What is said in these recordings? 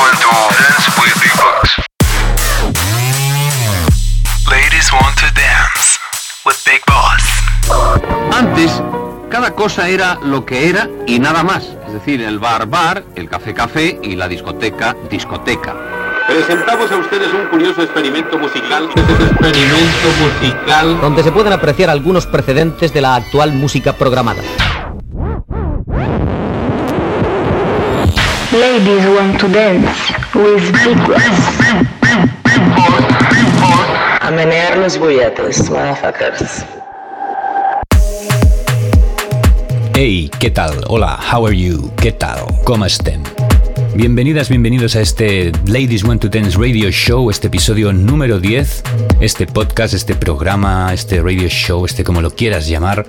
want to dance with Big Boss. Ladies want to dance with Big Boss. Antes, cada cosa era lo que era y nada más. Es decir, el bar bar, el café café y la discoteca discoteca. Presentamos a ustedes un curioso experimento musical. Experimento musical. donde se pueden apreciar algunos precedentes de la actual música programada. Ladies want to dance with Big Boss. A menear los bulletes, motherfuckers. Hey, ¿qué tal? Hola, how are you? ¿Qué tal? ¿Cómo estén? Bienvenidas, bienvenidos a este Ladies Want to Dance Radio Show, este episodio número 10, este podcast, este programa, este radio show, este como lo quieras llamar,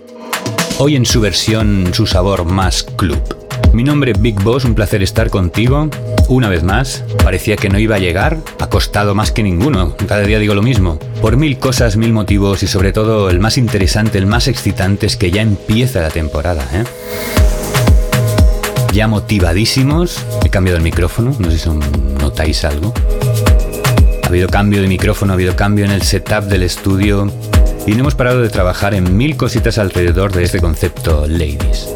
hoy en su versión, su sabor más club. Mi nombre es Big Boss, un placer estar contigo. Una vez más, parecía que no iba a llegar, ha costado más que ninguno, cada día digo lo mismo. Por mil cosas, mil motivos y sobre todo el más interesante, el más excitante es que ya empieza la temporada, ¿eh? Ya motivadísimos, he cambiado el micrófono, no sé si notáis algo. Ha habido cambio de micrófono, ha habido cambio en el setup del estudio y no hemos parado de trabajar en mil cositas alrededor de este concepto Ladies.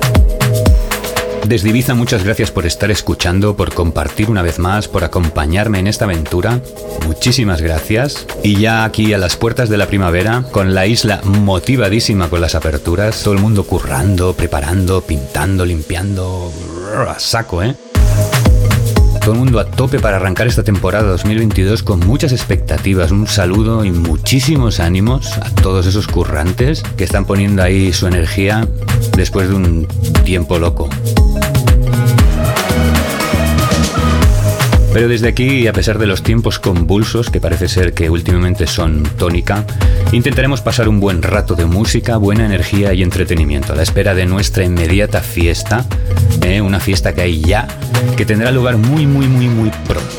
Desde Ibiza muchas gracias por estar escuchando, por compartir una vez más, por acompañarme en esta aventura. Muchísimas gracias. Y ya aquí a las puertas de la primavera, con la isla motivadísima con las aperturas, todo el mundo currando, preparando, pintando, limpiando, a saco, ¿eh? Todo el mundo a tope para arrancar esta temporada 2022 con muchas expectativas. Un saludo y muchísimos ánimos a todos esos currantes que están poniendo ahí su energía después de un tiempo loco. Pero desde aquí, a pesar de los tiempos convulsos, que parece ser que últimamente son tónica, intentaremos pasar un buen rato de música, buena energía y entretenimiento, a la espera de nuestra inmediata fiesta, ¿eh? una fiesta que hay ya, que tendrá lugar muy, muy, muy, muy pronto.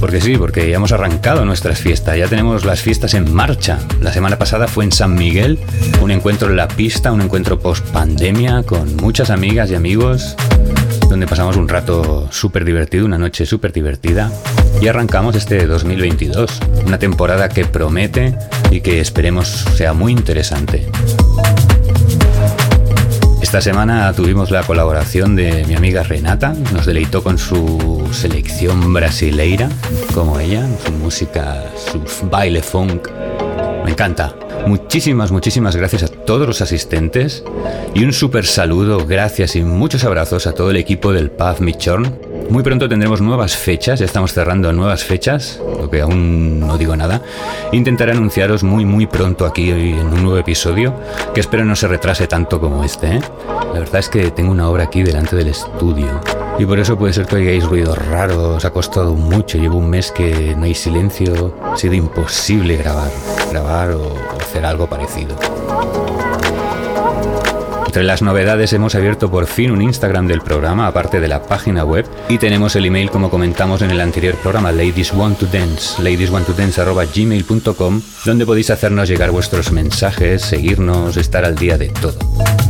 Porque sí, porque ya hemos arrancado nuestras fiestas, ya tenemos las fiestas en marcha. La semana pasada fue en San Miguel, un encuentro en la pista, un encuentro post pandemia con muchas amigas y amigos donde pasamos un rato súper divertido, una noche súper divertida. Y arrancamos este 2022, una temporada que promete y que esperemos sea muy interesante. Esta semana tuvimos la colaboración de mi amiga Renata, nos deleitó con su selección brasileira, como ella, su música, su baile funk. Me encanta. Muchísimas, muchísimas gracias a todos los asistentes y un súper saludo, gracias y muchos abrazos a todo el equipo del Paz Michorn. Muy pronto tendremos nuevas fechas, ya estamos cerrando nuevas fechas, lo que aún no digo nada. Intentaré anunciaros muy muy pronto aquí en un nuevo episodio, que espero no se retrase tanto como este. ¿eh? La verdad es que tengo una obra aquí delante del estudio. Y por eso puede ser que oigáis ruidos raros, ha costado mucho, llevo un mes que no hay silencio, ha sido imposible grabar, grabar o algo parecido. Entre las novedades hemos abierto por fin un Instagram del programa, aparte de la página web, y tenemos el email como comentamos en el anterior programa, Ladies Want to Dance, ladieswanttodance.gmail.com, donde podéis hacernos llegar vuestros mensajes, seguirnos, estar al día de todo.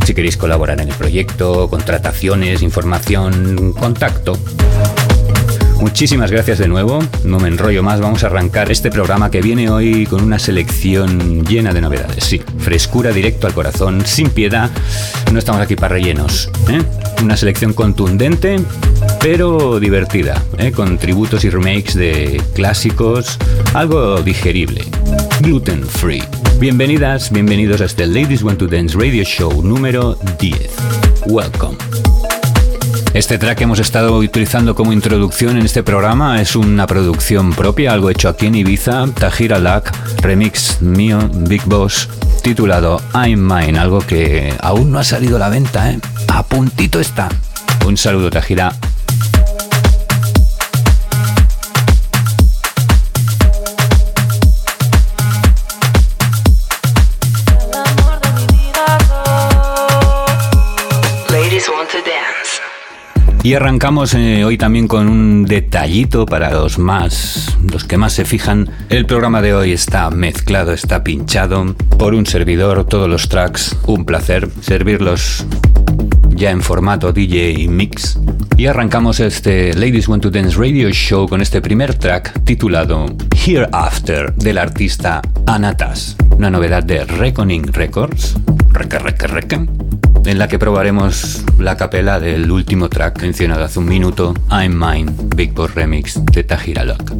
Si queréis colaborar en el proyecto, contrataciones, información, contacto. Muchísimas gracias de nuevo, no me enrollo más, vamos a arrancar este programa que viene hoy con una selección llena de novedades, sí, frescura directo al corazón, sin piedad, no estamos aquí para rellenos, ¿eh? una selección contundente pero divertida, ¿eh? con tributos y remakes de clásicos, algo digerible, gluten free. Bienvenidas, bienvenidos a este Ladies Want to Dance Radio Show número 10. Welcome. Este track que hemos estado utilizando como introducción en este programa es una producción propia, algo hecho aquí en Ibiza, Tajira Lack, remix mío, Big Boss, titulado I'm Mine, algo que aún no ha salido a la venta, ¿eh? A puntito está. Un saludo, Tajira. Y arrancamos eh, hoy también con un detallito para los más, los que más se fijan. El programa de hoy está mezclado, está pinchado por un servidor, todos los tracks. Un placer servirlos ya en formato DJ Mix. Y arrancamos este Ladies Want to Dance Radio Show con este primer track titulado Hereafter del artista Anatas, una novedad de Reckoning Records, reca, reca, reca, en la que probaremos la capela del último track mencionado hace un minuto, I'm Mine, Big Boss Remix de Tahira Lock.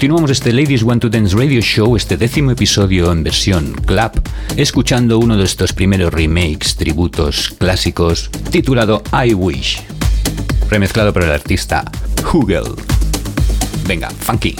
Continuamos este Ladies Want to Dance Radio Show, este décimo episodio en versión club, escuchando uno de estos primeros remakes, tributos clásicos, titulado I Wish, remezclado por el artista Hugel. Venga, funky.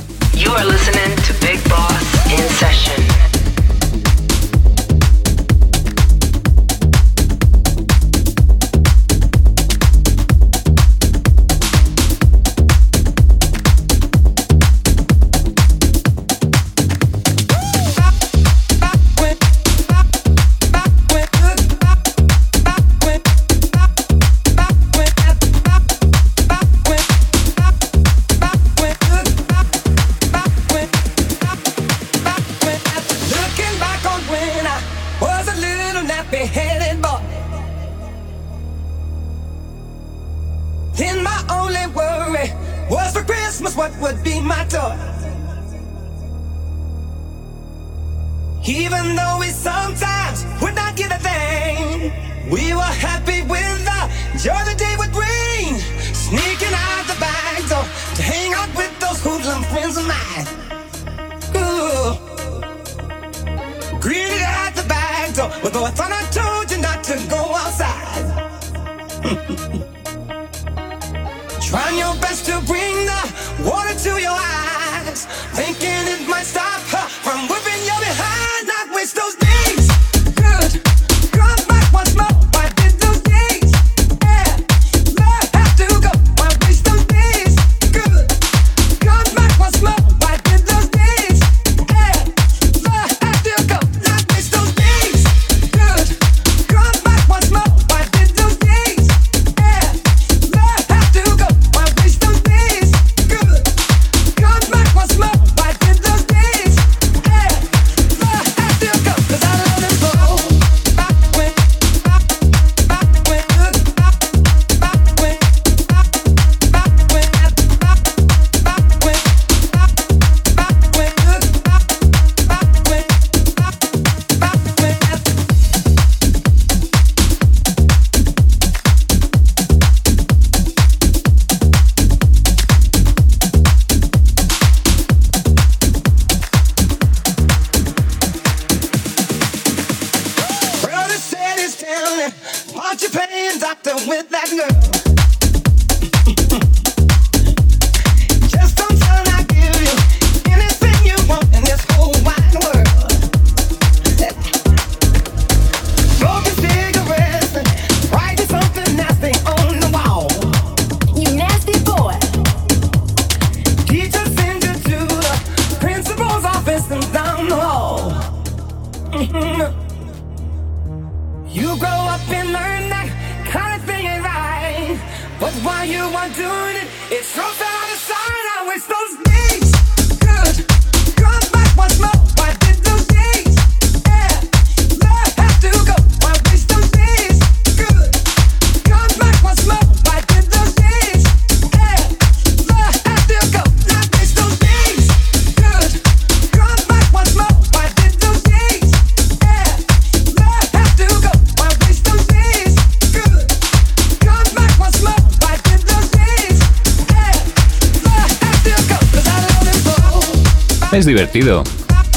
Es divertido.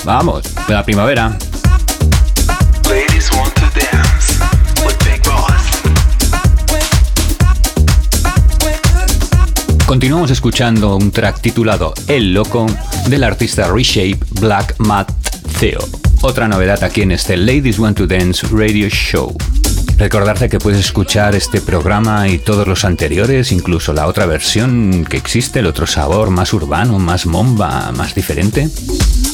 Vamos, de la primavera. Continuamos escuchando un track titulado El Loco del artista Reshape Black Matt Theo. Otra novedad aquí en este Ladies Want to Dance Radio Show. Recordarte que puedes escuchar este programa y todos los anteriores, incluso la otra versión que existe, el otro sabor más urbano, más momba, más diferente,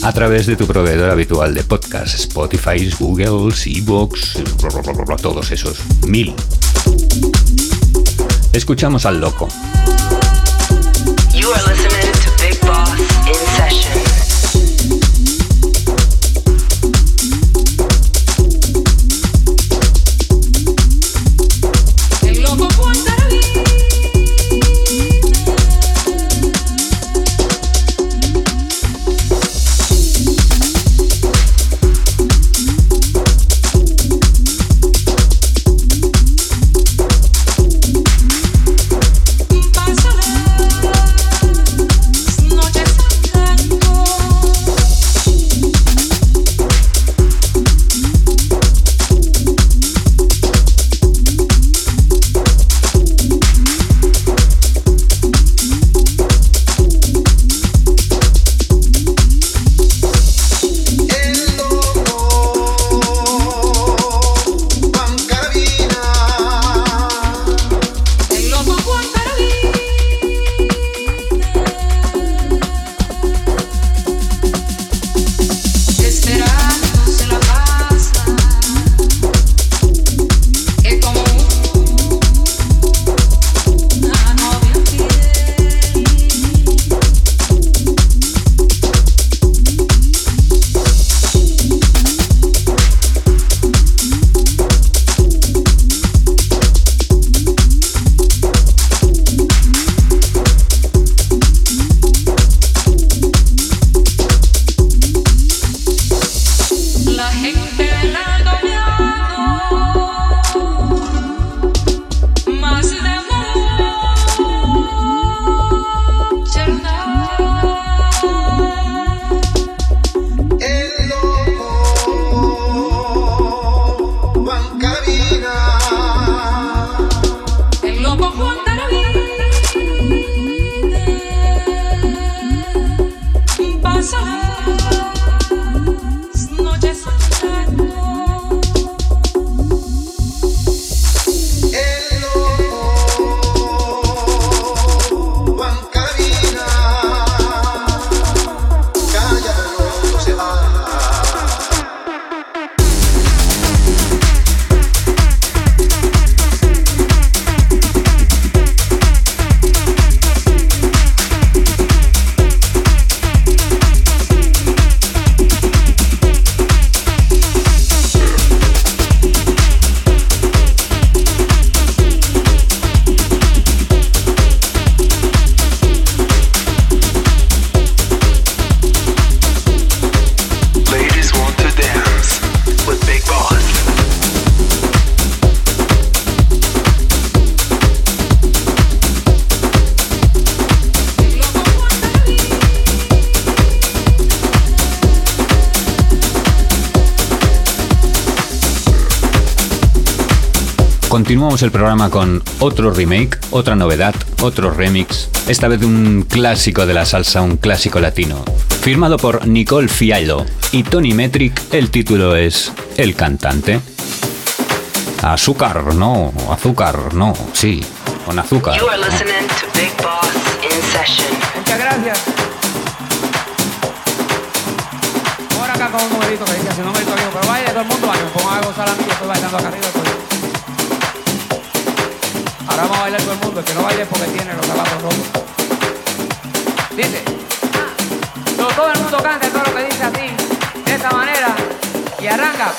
a través de tu proveedor habitual de podcast, Spotify, Google, Evox, todos esos mil. Escuchamos al loco. Continuamos el programa con otro remake, otra novedad, otro remix, esta vez de un clásico de la salsa, un clásico latino. Firmado por Nicole Fiallo y Tony Metric, el título es El cantante. Azúcar, no, azúcar, no, sí, con azúcar. You are listening to Big Boss in session. Muchas gracias. Ahora acá con un numerito que dice, si no me digo, pero baile todo el mundo, me pongo a gozar a mí, yo estoy bailando acá arriba. Estoy. Ahora vamos a bailar todo el mundo, el que no baile porque tiene los zapatos rotos. Dice, todo, todo el mundo canta todo lo que dice así, de esta manera, y arranca.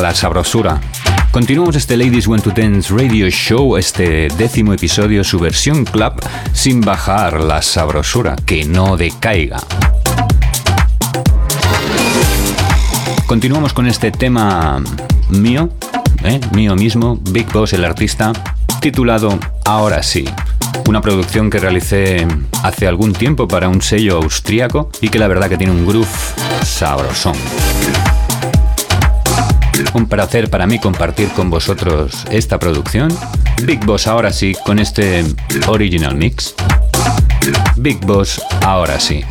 La sabrosura. Continuamos este Ladies Want to Dance Radio Show, este décimo episodio, su versión club, sin bajar la sabrosura, que no decaiga. Continuamos con este tema mío, ¿eh? mío mismo, Big Boss, el artista, titulado Ahora sí. Una producción que realicé hace algún tiempo para un sello austríaco y que la verdad que tiene un groove sabrosón. Un placer para mí compartir con vosotros esta producción. Big Boss ahora sí con este original mix. Big Boss ahora sí.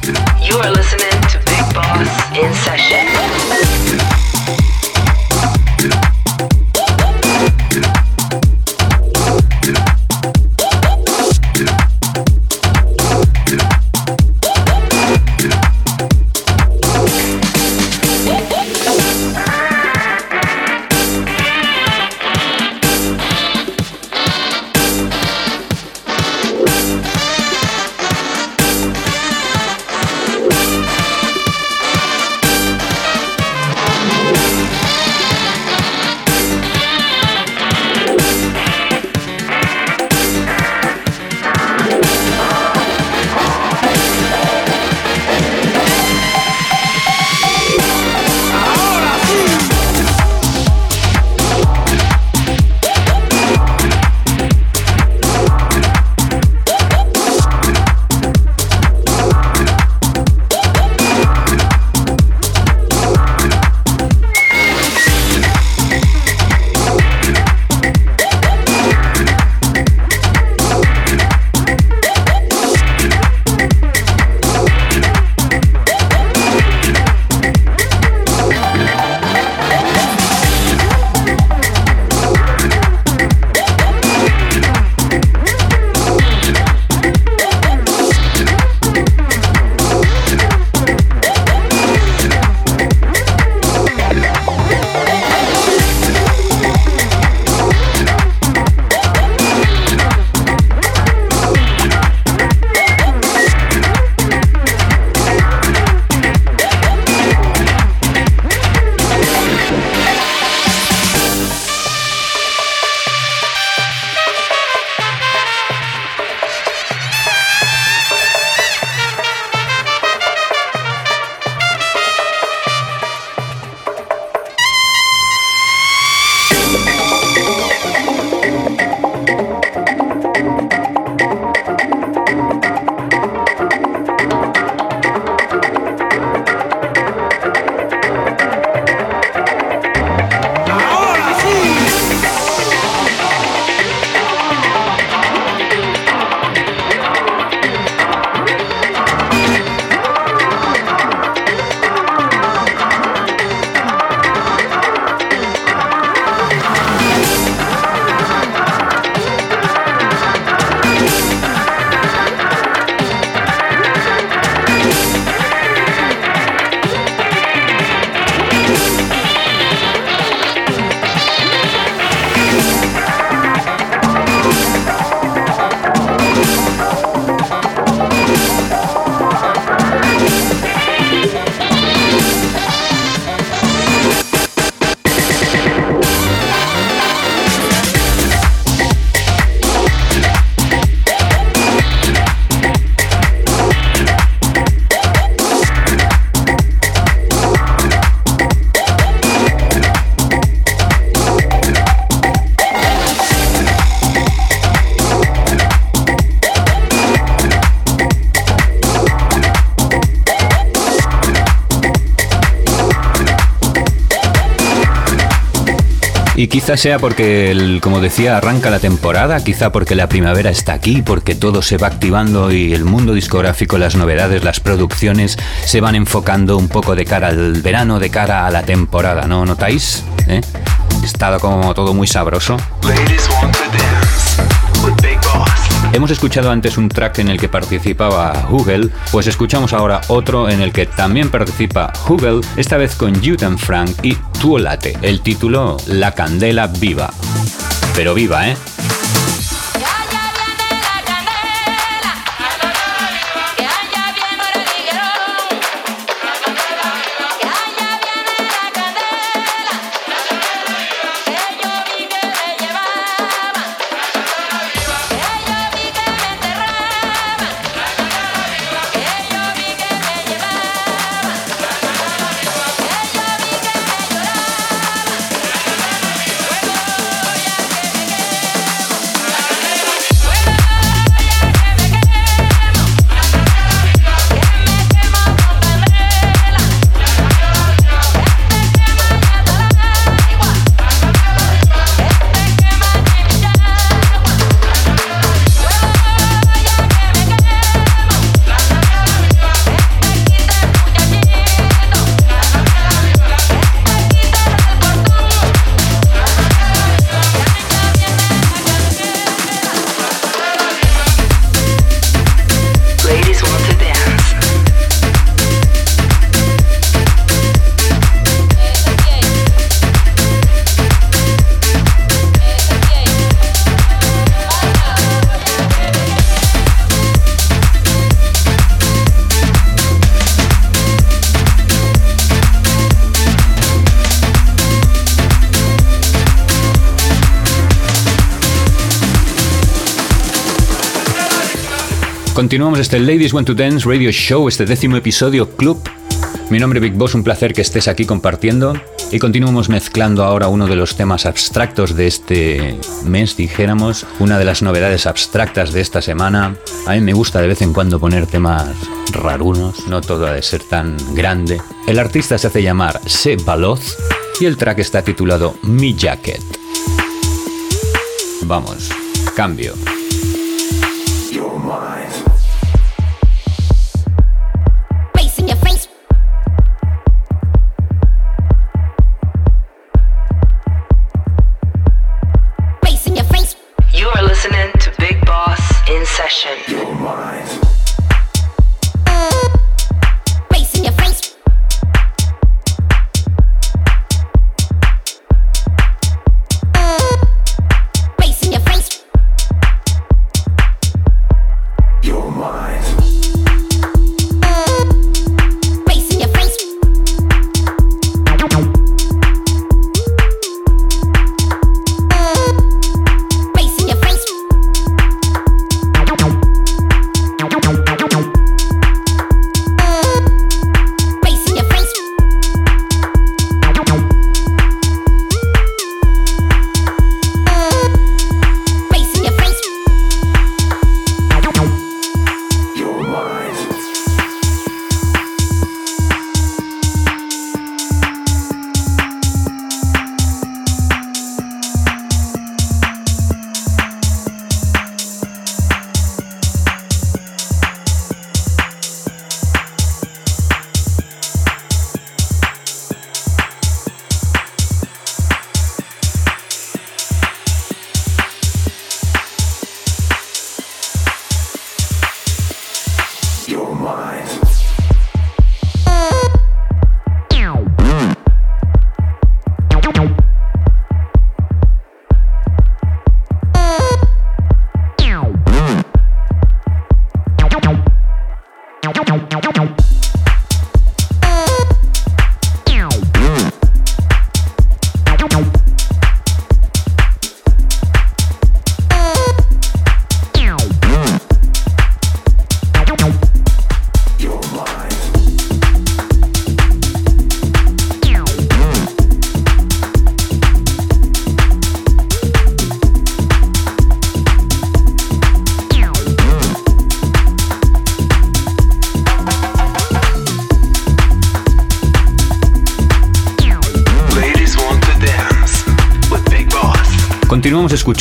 Y quizá sea porque, el, como decía, arranca la temporada, quizá porque la primavera está aquí, porque todo se va activando y el mundo discográfico, las novedades, las producciones se van enfocando un poco de cara al verano, de cara a la temporada, ¿no notáis? ¿Eh? Está como todo muy sabroso. Hemos escuchado antes un track en el que participaba Google, pues escuchamos ahora otro en el que también participa Google, esta vez con Jutan Frank y Tuolate. El título La Candela Viva. Pero viva, ¿eh? Continuamos este Ladies Want to Dance Radio Show, este décimo episodio Club. Mi nombre es Big Boss, un placer que estés aquí compartiendo. Y continuamos mezclando ahora uno de los temas abstractos de este mes, dijéramos, una de las novedades abstractas de esta semana. A mí me gusta de vez en cuando poner temas rarunos, no todo ha de ser tan grande. El artista se hace llamar Se Baloz y el track está titulado Mi Jacket. Vamos, cambio.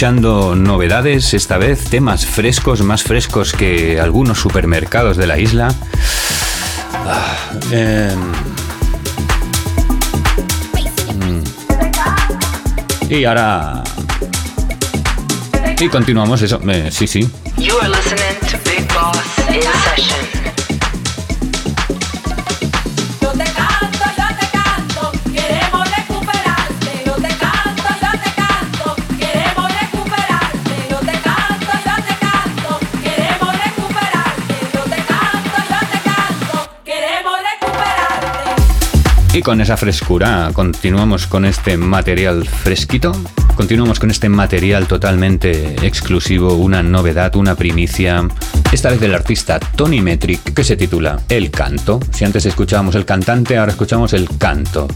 novedades, esta vez temas frescos, más frescos que algunos supermercados de la isla. Ah, em, mm. Y ahora... Y continuamos eso. Eh, sí, sí. con esa frescura continuamos con este material fresquito, continuamos con este material totalmente exclusivo, una novedad, una primicia, esta vez del artista Tony Metric que se titula El canto. Si antes escuchábamos el cantante, ahora escuchamos el canto.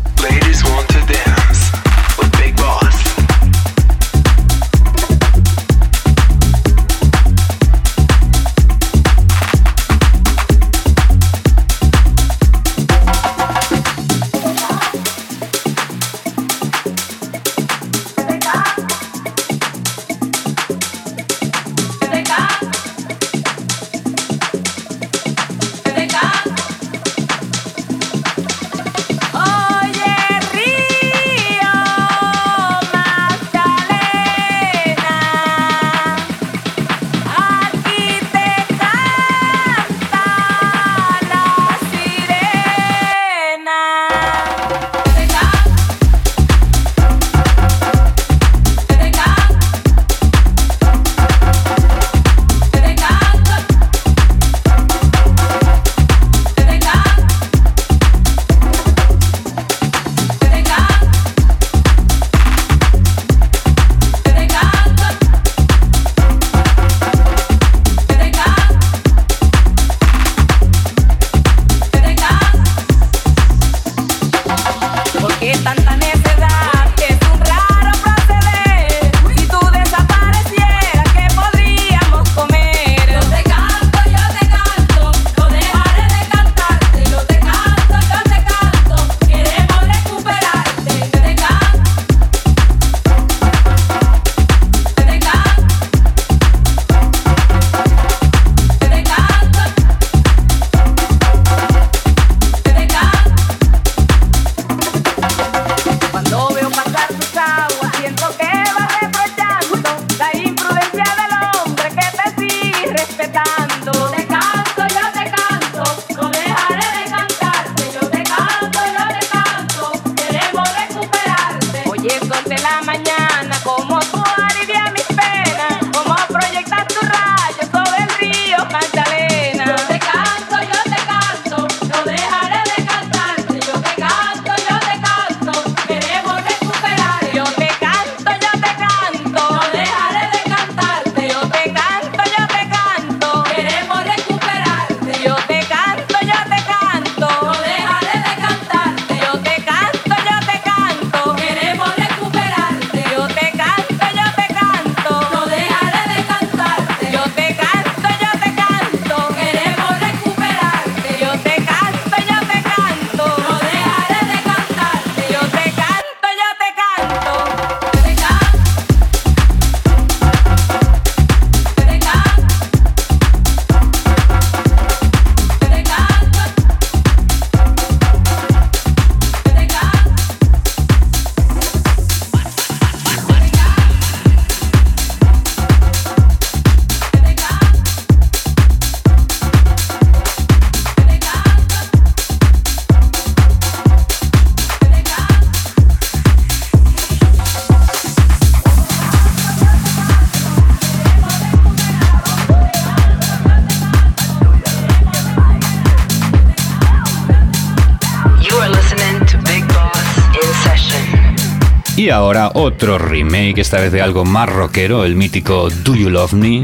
Y ahora otro remake, esta vez de algo más rockero, el mítico Do You Love Me.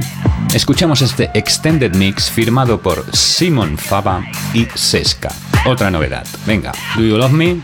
Escuchamos este extended mix firmado por Simon Fava y Sesca. Otra novedad. Venga, Do You Love Me,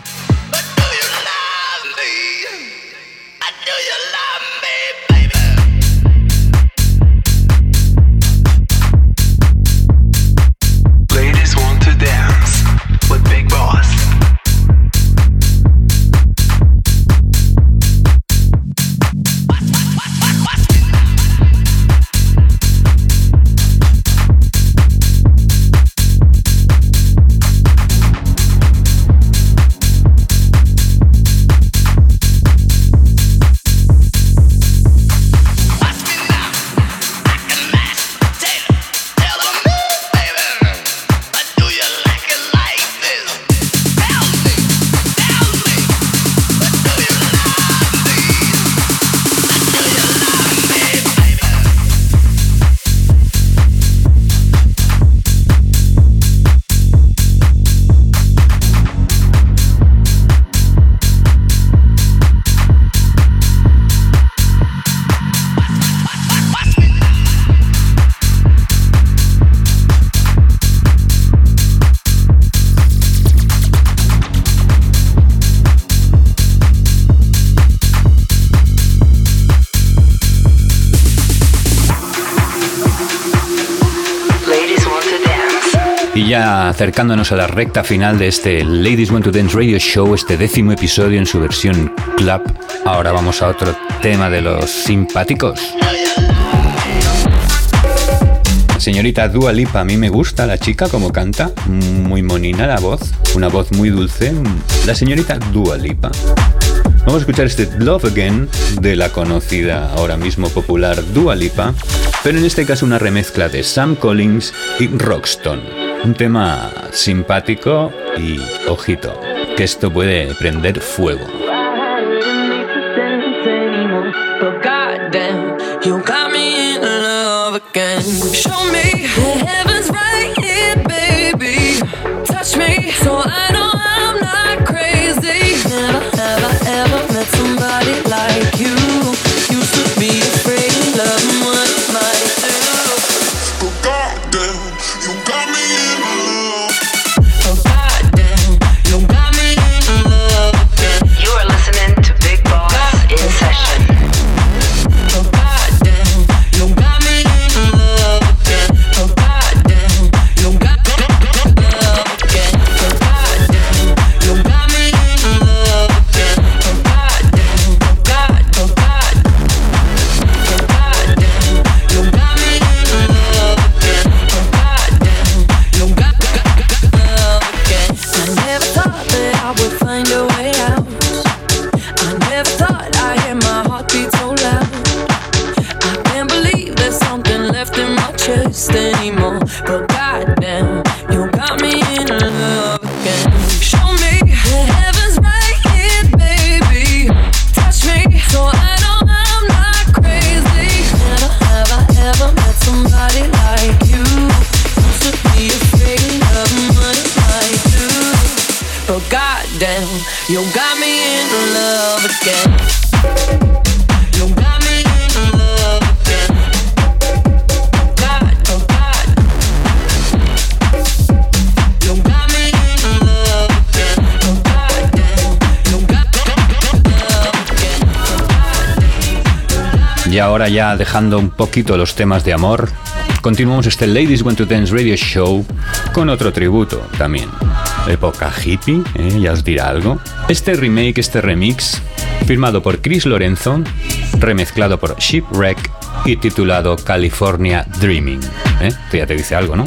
acercándonos a la recta final de este Ladies Want to Dance Radio Show, este décimo episodio en su versión club. Ahora vamos a otro tema de los simpáticos. Señorita Dua Lipa, a mí me gusta la chica como canta, muy monina la voz, una voz muy dulce. La señorita Dua Lipa. Vamos a escuchar este Love Again de la conocida ahora mismo popular Dua Lipa, pero en este caso una remezcla de Sam Collins y Roxton. Un tema simpático y ojito, que esto puede prender fuego. Y ahora ya dejando un poquito los temas de amor, continuamos este Ladies Want to Dance Radio Show con otro tributo también. Época hippie, ¿eh? ya os dirá algo. Este remake, este remix, firmado por Chris Lorenzo, remezclado por Shipwreck y titulado California Dreaming. ¿eh? Esto ya te dice algo, ¿no?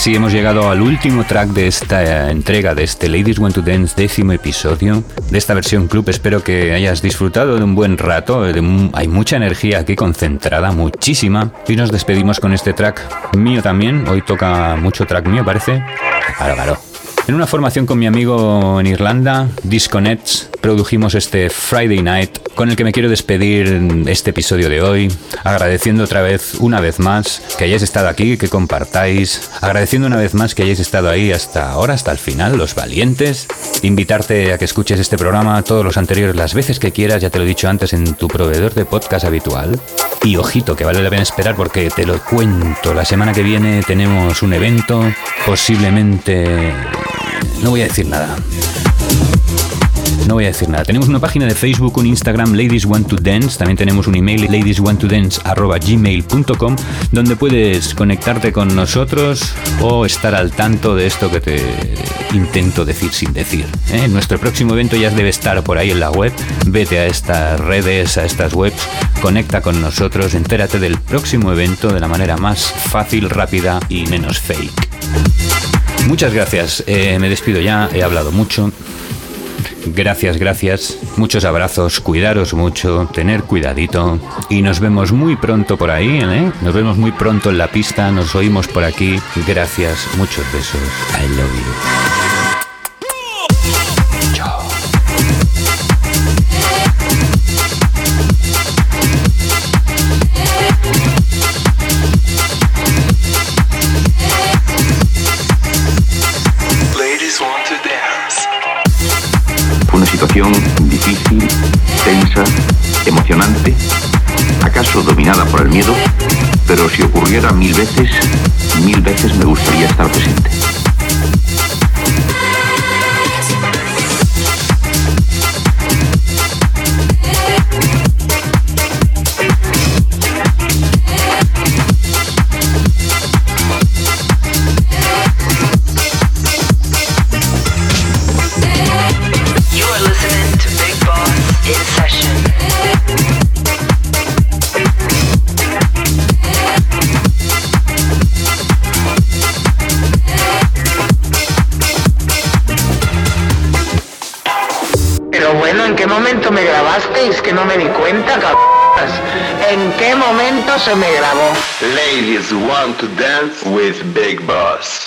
Y ahora sí, hemos llegado al último track de esta eh, entrega, de este Ladies Want to Dance décimo episodio, de esta versión club. Espero que hayas disfrutado de un buen rato. un- hay mucha energía aquí concentrada, muchísima. Y nos despedimos con este track mío también. Hoy toca mucho track mío, parece. Claro. En una formación con mi amigo en Irlanda, Disconnects, produjimos este Friday Night con el que me quiero despedir este episodio de hoy, agradeciendo otra vez, una vez más, que hayáis estado aquí, que compartáis, agradeciendo una vez más que hayáis estado ahí hasta ahora, hasta el final, los valientes, invitarte a que escuches este programa, todos los anteriores, las veces que quieras, ya te lo he dicho antes, en tu proveedor de podcast habitual. Y ojito, que vale la pena esperar porque te lo cuento, la semana que viene tenemos un evento, posiblemente... No voy a decir nada. No voy a decir nada. Tenemos una página de Facebook, un Instagram, Ladies Want to Dance. También tenemos un email, ladieswanttodance.gmail.com, donde puedes conectarte con nosotros o estar al tanto de esto que te intento decir sin decir. ¿eh? Nuestro próximo evento ya debe estar por ahí en la web. Vete a estas redes, a estas webs, conecta con nosotros, entérate del próximo evento de la manera más fácil, rápida y menos fake. Muchas gracias. Eh, me despido ya. He hablado mucho. Gracias, gracias. Muchos abrazos. Cuidaros mucho. Tener cuidadito. Y nos vemos muy pronto por ahí. ¿eh? Nos vemos muy pronto en la pista. Nos oímos por aquí. Gracias. Muchos besos. I love you. Situación difícil, tensa, emocionante, acaso dominada por el miedo, pero si ocurriera mil veces, mil veces me gustaría estar presente. Me grabó? Ladies want to dance with Big Boss.